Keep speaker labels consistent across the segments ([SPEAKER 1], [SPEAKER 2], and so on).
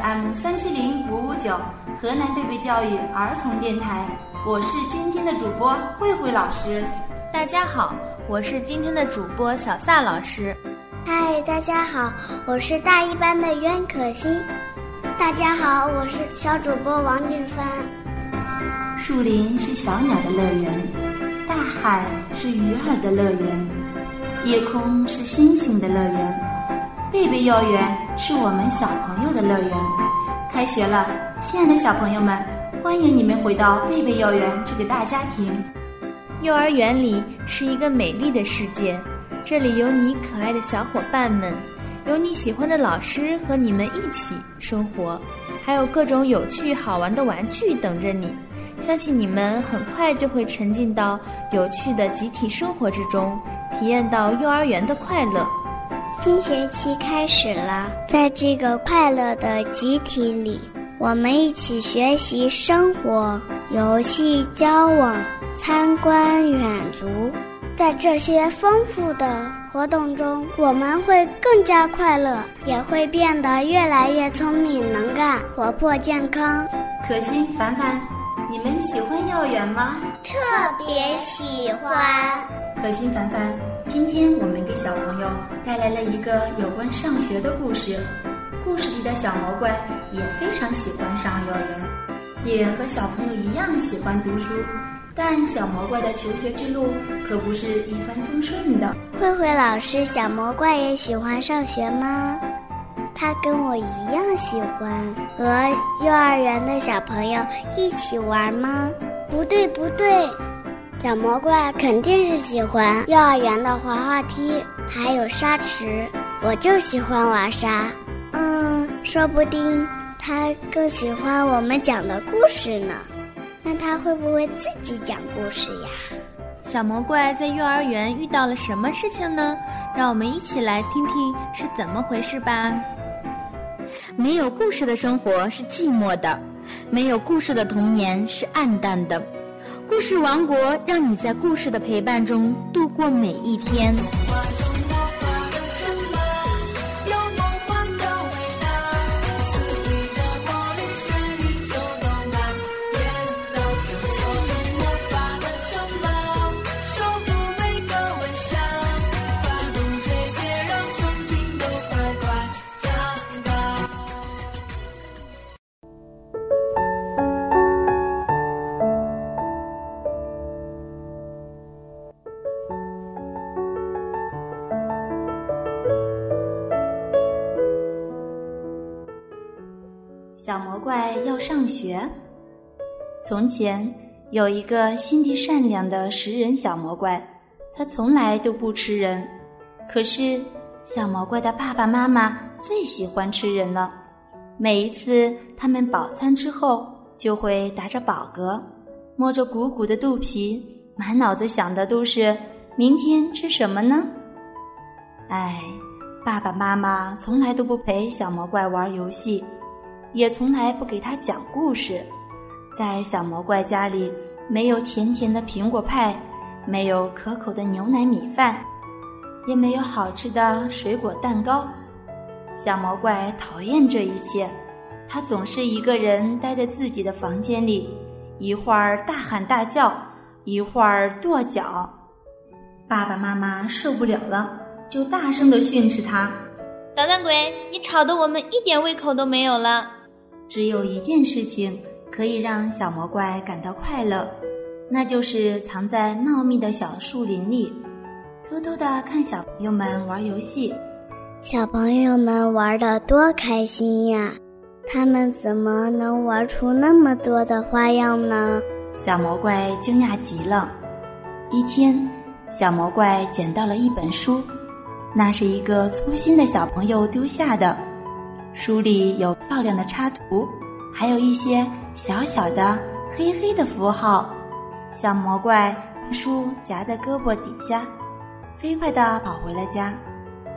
[SPEAKER 1] 欢迎收听 FM 三七零五五九河南贝贝教育儿童电台，我是今天的主播慧慧老师。
[SPEAKER 2] 大家好，我是今天的主播小萨老师。
[SPEAKER 3] 嗨，大家好，我是大一班的袁可欣。
[SPEAKER 4] 大家好，我是小主播王俊帆。
[SPEAKER 1] 树林是小鸟的乐园，大海是鱼儿的乐园，夜空是星星的乐园。贝贝幼儿园是我们小朋友的乐园。开学了，亲爱的小朋友们，欢迎你们回到贝贝幼儿园这个大家庭。
[SPEAKER 2] 幼儿园里是一个美丽的世界，这里有你可爱的小伙伴们，有你喜欢的老师和你们一起生活，还有各种有趣好玩的玩具等着你。相信你们很快就会沉浸到有趣的集体生活之中，体验到幼儿园的快乐。
[SPEAKER 3] 新学期开始了，在这个快乐的集体里，我们一起学习生活、游戏、交往、参观、远足。
[SPEAKER 4] 在这些丰富的活动中，我们会更加快乐，也会变得越来越聪明、能干、活泼、健康。
[SPEAKER 1] 可心、凡凡，你们喜欢幼儿园吗？
[SPEAKER 3] 特别喜欢。
[SPEAKER 1] 可心、凡凡。今天我们给小朋友带来了一个有关上学的故事。故事里的小魔怪也非常喜欢上幼儿园，也和小朋友一样喜欢读书。但小魔怪的求学之路可不是一帆风顺的。
[SPEAKER 3] 慧慧老师，小魔怪也喜欢上学吗？他跟我一样喜欢和幼儿园的小朋友一起玩吗？
[SPEAKER 4] 不对，不对。小魔怪肯定是喜欢幼儿园的滑滑梯，还有沙池。我就喜欢玩沙。
[SPEAKER 3] 嗯，说不定他更喜欢我们讲的故事呢。那他会不会自己讲故事呀？
[SPEAKER 2] 小魔怪在幼儿园遇到了什么事情呢？让我们一起来听听是怎么回事吧。
[SPEAKER 5] 没有故事的生活是寂寞的，没有故事的童年是暗淡的。故事王国，让你在故事的陪伴中度过每一天。
[SPEAKER 1] 小魔怪要上学。从前有一个心地善良的食人小魔怪，他从来都不吃人。可是小魔怪的爸爸妈妈最喜欢吃人了。每一次他们饱餐之后，就会打着饱嗝，摸着鼓鼓的肚皮，满脑子想的都是明天吃什么呢？唉，爸爸妈妈从来都不陪小魔怪玩游戏。也从来不给他讲故事，在小魔怪家里，没有甜甜的苹果派，没有可口的牛奶米饭，也没有好吃的水果蛋糕。小魔怪讨厌这一切，他总是一个人待在自己的房间里，一会儿大喊大叫，一会儿跺脚。爸爸妈妈受不了了，就大声的训斥他：“
[SPEAKER 2] 捣蛋鬼，你吵得我们一点胃口都没有了。”
[SPEAKER 1] 只有一件事情可以让小魔怪感到快乐，那就是藏在茂密的小树林里，偷偷的看小朋友们玩游戏。
[SPEAKER 3] 小朋友们玩的多开心呀！他们怎么能玩出那么多的花样呢？
[SPEAKER 1] 小魔怪惊讶极了。一天，小魔怪捡到了一本书，那是一个粗心的小朋友丢下的。书里有漂亮的插图，还有一些小小的黑黑的符号。小魔怪把书夹在胳膊底下，飞快地跑回了家。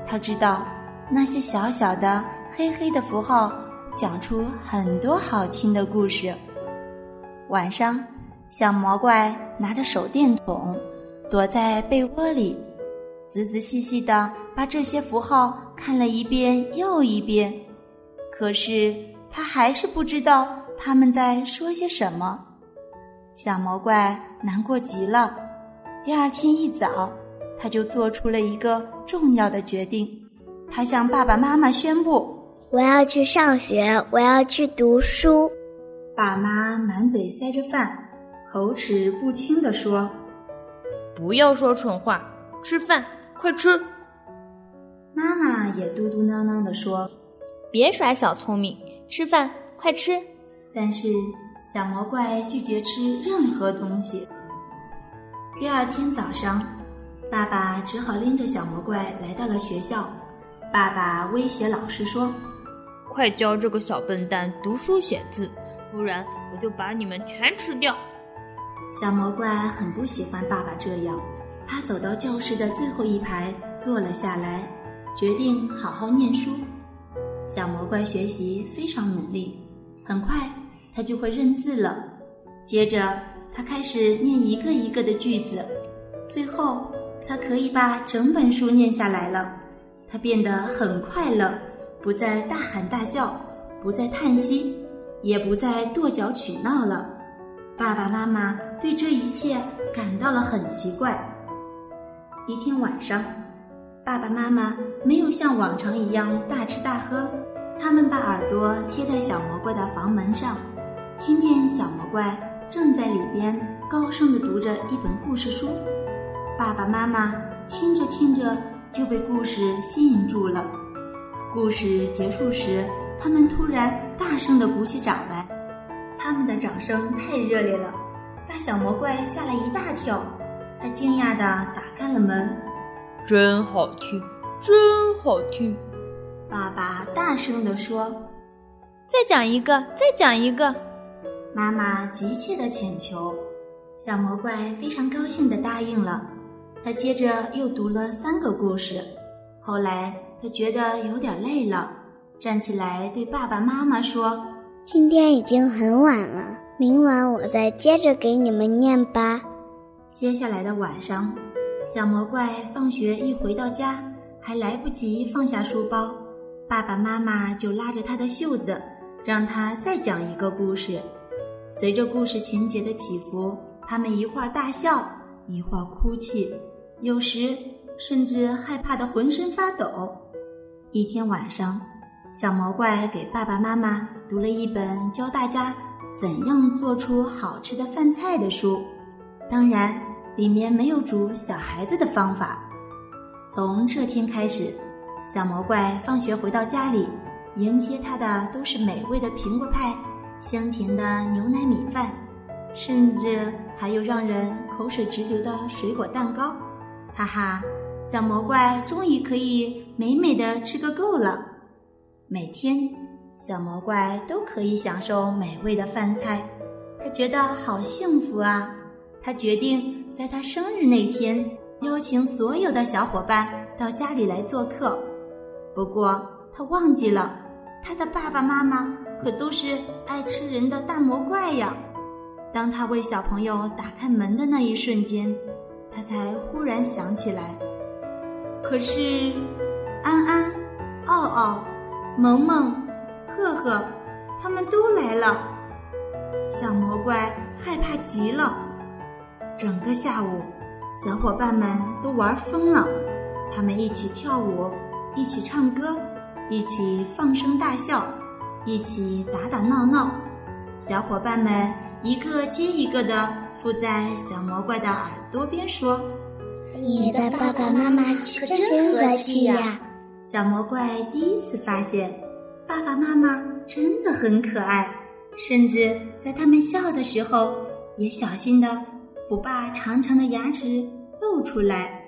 [SPEAKER 1] 他知道那些小小的黑黑的符号讲出很多好听的故事。晚上，小魔怪拿着手电筒，躲在被窝里，仔仔细细地把这些符号看了一遍又一遍。可是他还是不知道他们在说些什么。小魔怪难过极了。第二天一早，他就做出了一个重要的决定，他向爸爸妈妈宣布：“
[SPEAKER 3] 我要去上学，我要去读书。”
[SPEAKER 1] 爸妈满嘴塞着饭，口齿不清地说：“
[SPEAKER 2] 不要说蠢话，吃饭，快吃。”
[SPEAKER 1] 妈妈也嘟嘟囔囔地说：“
[SPEAKER 2] 别耍小聪明，吃饭，快吃。”
[SPEAKER 1] 但是小魔怪拒绝吃任何东西。第二天早上，爸爸只好拎着小魔怪来到了学校。爸爸威胁老师说：“
[SPEAKER 2] 快教这个小笨蛋读书写字，不然我就把你们全吃掉。”
[SPEAKER 1] 小魔怪很不喜欢爸爸这样，他走到教室的最后一排坐了下来。决定好好念书。小魔怪学习非常努力，很快他就会认字了。接着，他开始念一个一个的句子，最后他可以把整本书念下来了。他变得很快乐，不再大喊大叫，不再叹息，也不再跺脚取闹了。爸爸妈妈对这一切感到了很奇怪。一天晚上。爸爸妈妈没有像往常一样大吃大喝，他们把耳朵贴在小魔怪的房门上，听见小魔怪正在里边高声地读着一本故事书。爸爸妈妈听着听着就被故事吸引住了。故事结束时，他们突然大声地鼓起掌来，他们的掌声太热烈了，把小魔怪吓了一大跳。他惊讶地打开了门。
[SPEAKER 2] 真好听，真好听！
[SPEAKER 1] 爸爸大声地说：“
[SPEAKER 2] 再讲一个，再讲一个！”
[SPEAKER 1] 妈妈急切地请求。小魔怪非常高兴地答应了。他接着又读了三个故事。后来他觉得有点累了，站起来对爸爸妈妈说：“
[SPEAKER 3] 今天已经很晚了，明晚我再接着给你们念吧。”
[SPEAKER 1] 接下来的晚上。小魔怪放学一回到家，还来不及放下书包，爸爸妈妈就拉着他的袖子，让他再讲一个故事。随着故事情节的起伏，他们一会儿大笑，一会儿哭泣，有时甚至害怕的浑身发抖。一天晚上，小魔怪给爸爸妈妈读了一本教大家怎样做出好吃的饭菜的书，当然。里面没有煮小孩子的方法。从这天开始，小魔怪放学回到家里，迎接他的都是美味的苹果派、香甜的牛奶米饭，甚至还有让人口水直流的水果蛋糕。哈哈，小魔怪终于可以美美的吃个够了。每天，小魔怪都可以享受美味的饭菜，他觉得好幸福啊！他决定。在他生日那天，邀请所有的小伙伴到家里来做客。不过他忘记了，他的爸爸妈妈可都是爱吃人的大魔怪呀。当他为小朋友打开门的那一瞬间，他才忽然想起来。可是，安安、奥奥、萌萌、赫赫，他们都来了。小魔怪害怕极了。整个下午，小伙伴们都玩疯了。他们一起跳舞，一起唱歌，一起放声大笑，一起打打闹闹。小伙伴们一个接一个的附在小魔怪的耳朵边说：“
[SPEAKER 4] 你的爸爸妈妈可真和气呀！”
[SPEAKER 1] 小魔怪第一次发现，爸爸妈妈真的很可爱，甚至在他们笑的时候也小心的。不把长长的牙齿露出来。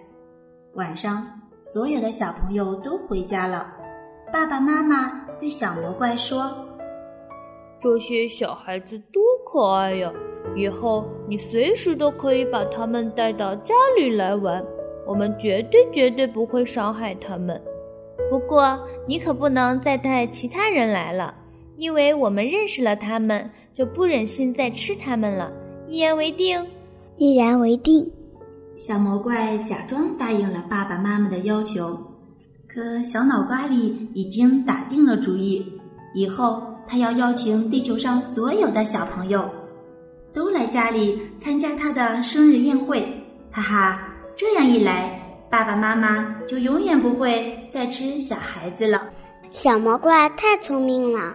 [SPEAKER 1] 晚上，所有的小朋友都回家了。爸爸妈妈对小魔怪说：“
[SPEAKER 2] 这些小孩子多可爱呀！以后你随时都可以把他们带到家里来玩，我们绝对绝对不会伤害他们。不过，你可不能再带其他人来了，因为我们认识了他们，就不忍心再吃他们了。一言为定。”
[SPEAKER 3] 一言为定，
[SPEAKER 1] 小魔怪假装答应了爸爸妈妈的要求，可小脑瓜里已经打定了主意，以后他要邀请地球上所有的小朋友，都来家里参加他的生日宴会。哈哈，这样一来，爸爸妈妈就永远不会再吃小孩子了。
[SPEAKER 4] 小魔怪太聪明了，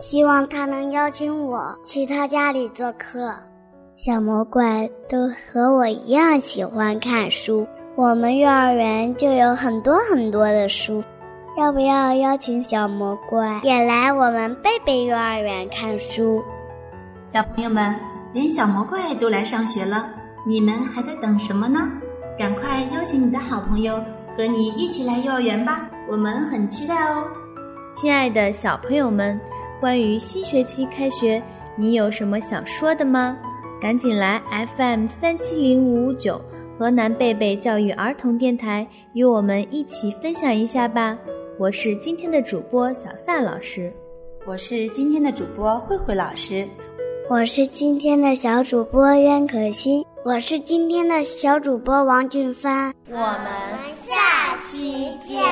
[SPEAKER 4] 希望他能邀请我去他家里做客。
[SPEAKER 3] 小魔怪都和我一样喜欢看书，我们幼儿园就有很多很多的书。要不要邀请小魔怪也来我们贝贝幼儿园看书？
[SPEAKER 1] 小朋友们，连小魔怪都来上学了，你们还在等什么呢？赶快邀请你的好朋友和你一起来幼儿园吧，我们很期待哦。
[SPEAKER 2] 亲爱的小朋友们，关于新学期开学，你有什么想说的吗？赶紧来 FM 三七零五五九河南贝贝教育儿童电台，与我们一起分享一下吧。我是今天的主播小萨老师，
[SPEAKER 1] 我是今天的主播慧慧老师，
[SPEAKER 3] 我是今天的小主播袁可欣，
[SPEAKER 4] 我是今天的小主播王俊帆，
[SPEAKER 6] 我们下期见。